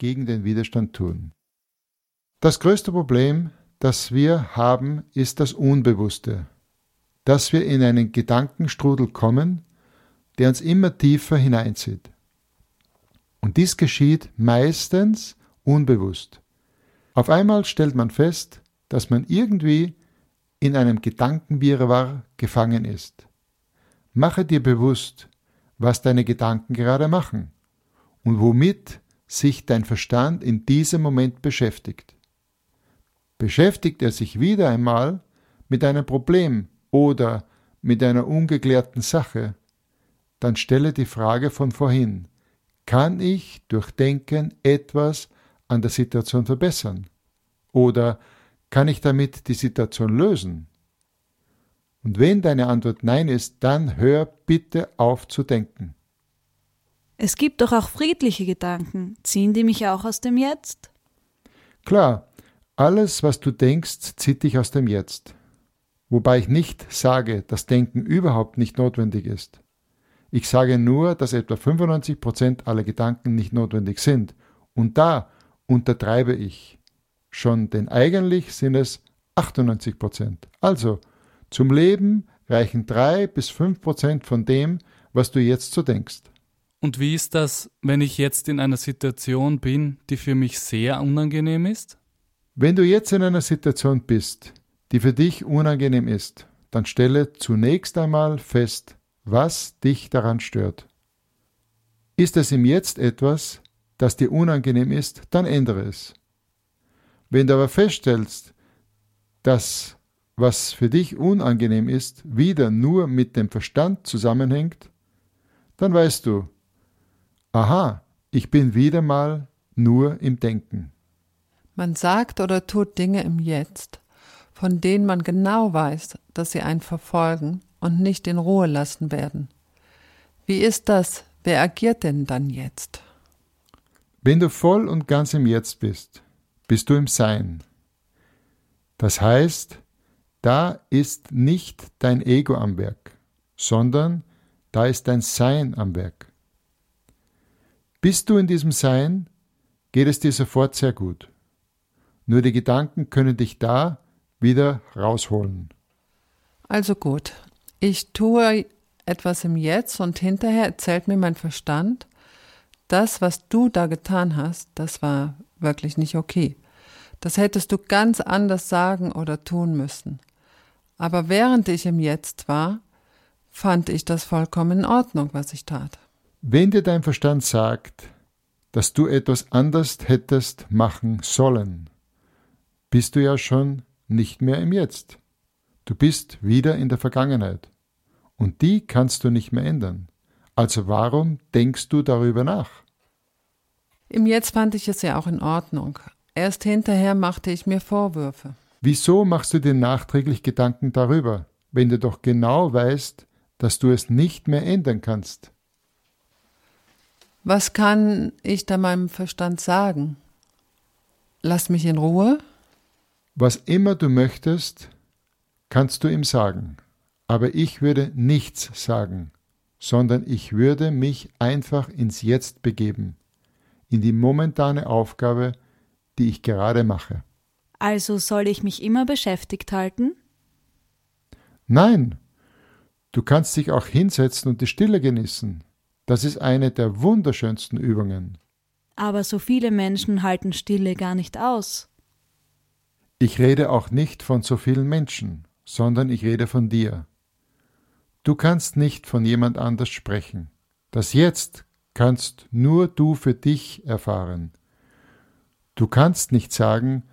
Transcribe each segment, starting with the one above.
gegen den Widerstand tun. Das größte Problem, das wir haben, ist das Unbewusste, dass wir in einen Gedankenstrudel kommen, der uns immer tiefer hineinzieht. Und dies geschieht meistens unbewusst. Auf einmal stellt man fest, dass man irgendwie in einem Gedankenwirrwarr gefangen ist. Mache dir bewusst, was deine Gedanken gerade machen und womit sich dein Verstand in diesem Moment beschäftigt. Beschäftigt er sich wieder einmal mit einem Problem oder mit einer ungeklärten Sache, dann stelle die Frage von vorhin, kann ich durch Denken etwas an der Situation verbessern? Oder kann ich damit die Situation lösen? Und wenn deine Antwort Nein ist, dann hör bitte auf zu denken. Es gibt doch auch friedliche Gedanken. Ziehen die mich auch aus dem Jetzt? Klar, alles, was du denkst, zieht dich aus dem Jetzt. Wobei ich nicht sage, dass Denken überhaupt nicht notwendig ist. Ich sage nur, dass etwa 95 Prozent aller Gedanken nicht notwendig sind. Und da untertreibe ich schon, denn eigentlich sind es 98 Prozent. Also, zum Leben reichen drei bis fünf Prozent von dem, was du jetzt so denkst. Und wie ist das, wenn ich jetzt in einer Situation bin, die für mich sehr unangenehm ist? Wenn du jetzt in einer Situation bist, die für dich unangenehm ist, dann stelle zunächst einmal fest, was dich daran stört. Ist es im Jetzt etwas, das dir unangenehm ist, dann ändere es. Wenn du aber feststellst, dass was für dich unangenehm ist, wieder nur mit dem Verstand zusammenhängt, dann weißt du, aha, ich bin wieder mal nur im Denken. Man sagt oder tut Dinge im Jetzt, von denen man genau weiß, dass sie einen verfolgen und nicht in Ruhe lassen werden. Wie ist das? Wer agiert denn dann jetzt? Wenn du voll und ganz im Jetzt bist, bist du im Sein. Das heißt, da ist nicht dein Ego am Werk, sondern da ist dein Sein am Werk. Bist du in diesem Sein, geht es dir sofort sehr gut. Nur die Gedanken können dich da wieder rausholen. Also gut, ich tue etwas im Jetzt und hinterher erzählt mir mein Verstand, das, was du da getan hast, das war wirklich nicht okay. Das hättest du ganz anders sagen oder tun müssen. Aber während ich im Jetzt war, fand ich das vollkommen in Ordnung, was ich tat. Wenn dir dein Verstand sagt, dass du etwas anders hättest machen sollen, bist du ja schon nicht mehr im Jetzt. Du bist wieder in der Vergangenheit. Und die kannst du nicht mehr ändern. Also warum denkst du darüber nach? Im Jetzt fand ich es ja auch in Ordnung. Erst hinterher machte ich mir Vorwürfe. Wieso machst du dir nachträglich Gedanken darüber, wenn du doch genau weißt, dass du es nicht mehr ändern kannst? Was kann ich da meinem Verstand sagen? Lass mich in Ruhe? Was immer du möchtest, kannst du ihm sagen. Aber ich würde nichts sagen, sondern ich würde mich einfach ins Jetzt begeben, in die momentane Aufgabe, die ich gerade mache. Also soll ich mich immer beschäftigt halten? Nein, du kannst dich auch hinsetzen und die Stille genießen. Das ist eine der wunderschönsten Übungen. Aber so viele Menschen halten Stille gar nicht aus. Ich rede auch nicht von so vielen Menschen sondern ich rede von dir. Du kannst nicht von jemand anders sprechen. Das Jetzt kannst nur du für dich erfahren. Du kannst nicht sagen,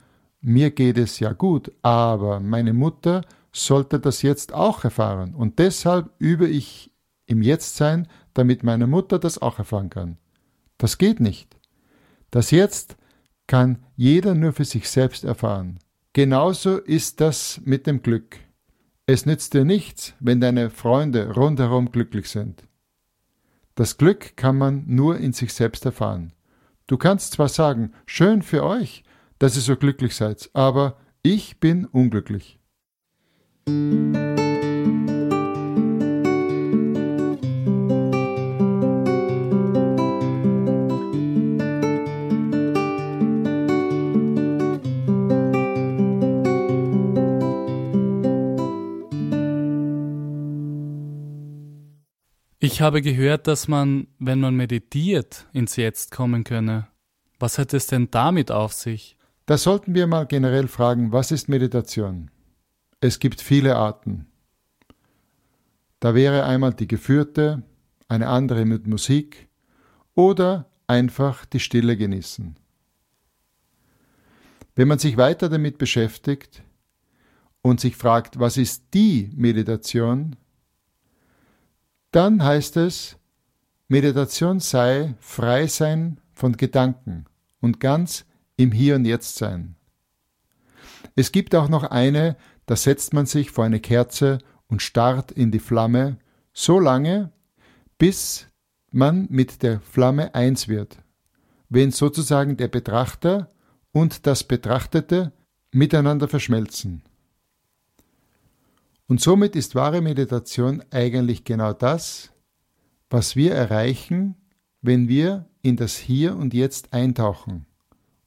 mir geht es ja gut, aber meine Mutter sollte das jetzt auch erfahren und deshalb übe ich im Jetztsein, damit meine Mutter das auch erfahren kann. Das geht nicht. Das Jetzt kann jeder nur für sich selbst erfahren. Genauso ist das mit dem Glück. Es nützt dir nichts, wenn deine Freunde rundherum glücklich sind. Das Glück kann man nur in sich selbst erfahren. Du kannst zwar sagen, schön für euch, dass ihr so glücklich seid, aber ich bin unglücklich. Ich habe gehört, dass man, wenn man meditiert, ins Jetzt kommen könne. Was hat es denn damit auf sich? Da sollten wir mal generell fragen, was ist Meditation? Es gibt viele Arten. Da wäre einmal die geführte, eine andere mit Musik oder einfach die Stille genießen. Wenn man sich weiter damit beschäftigt und sich fragt, was ist die Meditation, dann heißt es, Meditation sei frei sein von Gedanken und ganz im Hier und Jetzt sein. Es gibt auch noch eine, da setzt man sich vor eine Kerze und starrt in die Flamme, so lange, bis man mit der Flamme eins wird, wenn sozusagen der Betrachter und das Betrachtete miteinander verschmelzen. Und somit ist wahre Meditation eigentlich genau das, was wir erreichen, wenn wir in das Hier und Jetzt eintauchen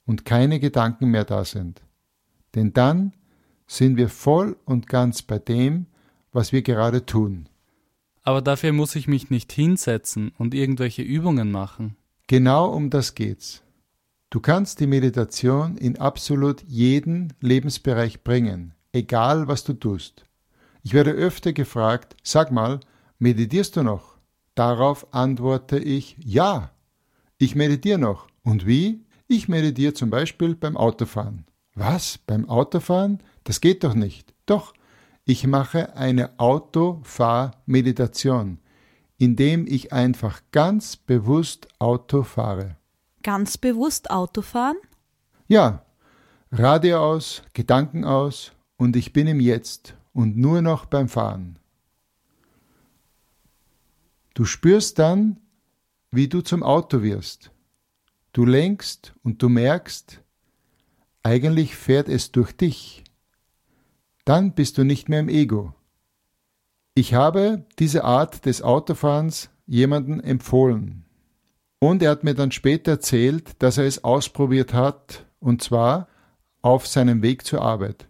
und keine Gedanken mehr da sind. Denn dann sind wir voll und ganz bei dem, was wir gerade tun. Aber dafür muss ich mich nicht hinsetzen und irgendwelche Übungen machen. Genau um das geht's. Du kannst die Meditation in absolut jeden Lebensbereich bringen, egal was du tust. Ich werde öfter gefragt, sag mal, meditierst du noch? Darauf antworte ich, ja, ich meditiere noch. Und wie? Ich meditiere zum Beispiel beim Autofahren. Was? Beim Autofahren? Das geht doch nicht. Doch, ich mache eine Autofahrmeditation, indem ich einfach ganz bewusst Auto fahre. Ganz bewusst Auto fahren? Ja, Radio aus, Gedanken aus und ich bin im Jetzt und nur noch beim Fahren. Du spürst dann, wie du zum Auto wirst. Du lenkst und du merkst, eigentlich fährt es durch dich. Dann bist du nicht mehr im Ego. Ich habe diese Art des Autofahrens jemanden empfohlen. Und er hat mir dann später erzählt, dass er es ausprobiert hat, und zwar auf seinem Weg zur Arbeit,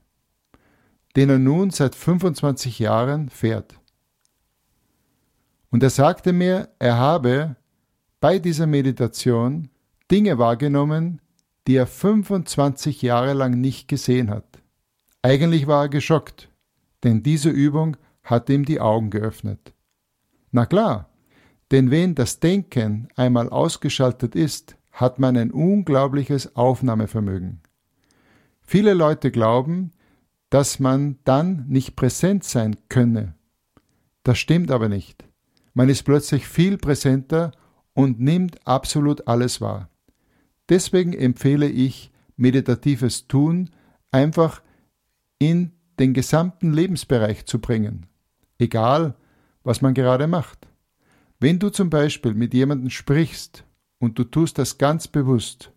den er nun seit 25 Jahren fährt. Und er sagte mir, er habe bei dieser Meditation Dinge wahrgenommen, die er 25 Jahre lang nicht gesehen hat. Eigentlich war er geschockt, denn diese Übung hat ihm die Augen geöffnet. Na klar, denn wenn das Denken einmal ausgeschaltet ist, hat man ein unglaubliches Aufnahmevermögen. Viele Leute glauben, dass man dann nicht präsent sein könne. Das stimmt aber nicht. Man ist plötzlich viel präsenter und nimmt absolut alles wahr. Deswegen empfehle ich meditatives Tun einfach in den gesamten Lebensbereich zu bringen, egal was man gerade macht. Wenn du zum Beispiel mit jemandem sprichst und du tust das ganz bewusst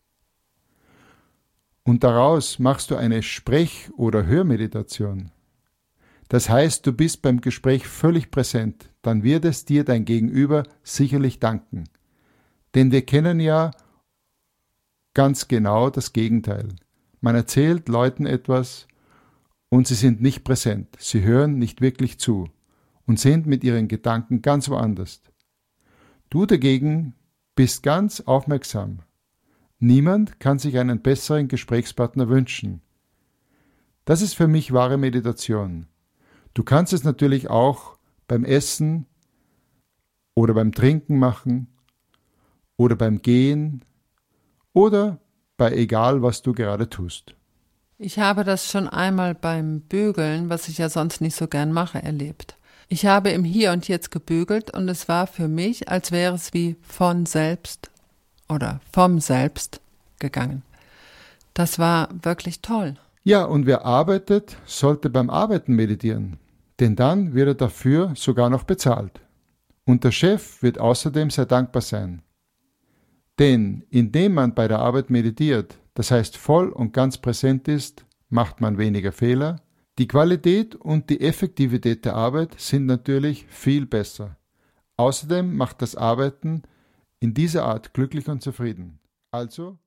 und daraus machst du eine Sprech- oder Hörmeditation, das heißt, du bist beim Gespräch völlig präsent, dann wird es dir dein Gegenüber sicherlich danken. Denn wir kennen ja ganz genau das Gegenteil. Man erzählt Leuten etwas und sie sind nicht präsent, sie hören nicht wirklich zu und sind mit ihren Gedanken ganz woanders. Du dagegen bist ganz aufmerksam. Niemand kann sich einen besseren Gesprächspartner wünschen. Das ist für mich wahre Meditation. Du kannst es natürlich auch beim Essen oder beim Trinken machen oder beim Gehen oder bei egal, was du gerade tust. Ich habe das schon einmal beim Bügeln, was ich ja sonst nicht so gern mache, erlebt. Ich habe im Hier und Jetzt gebügelt und es war für mich, als wäre es wie von selbst oder vom Selbst gegangen. Das war wirklich toll. Ja, und wer arbeitet, sollte beim Arbeiten meditieren, denn dann wird er dafür sogar noch bezahlt. Und der Chef wird außerdem sehr dankbar sein. Denn indem man bei der Arbeit meditiert, das heißt voll und ganz präsent ist, macht man weniger Fehler. Die Qualität und die Effektivität der Arbeit sind natürlich viel besser. Außerdem macht das Arbeiten in dieser Art glücklich und zufrieden. Also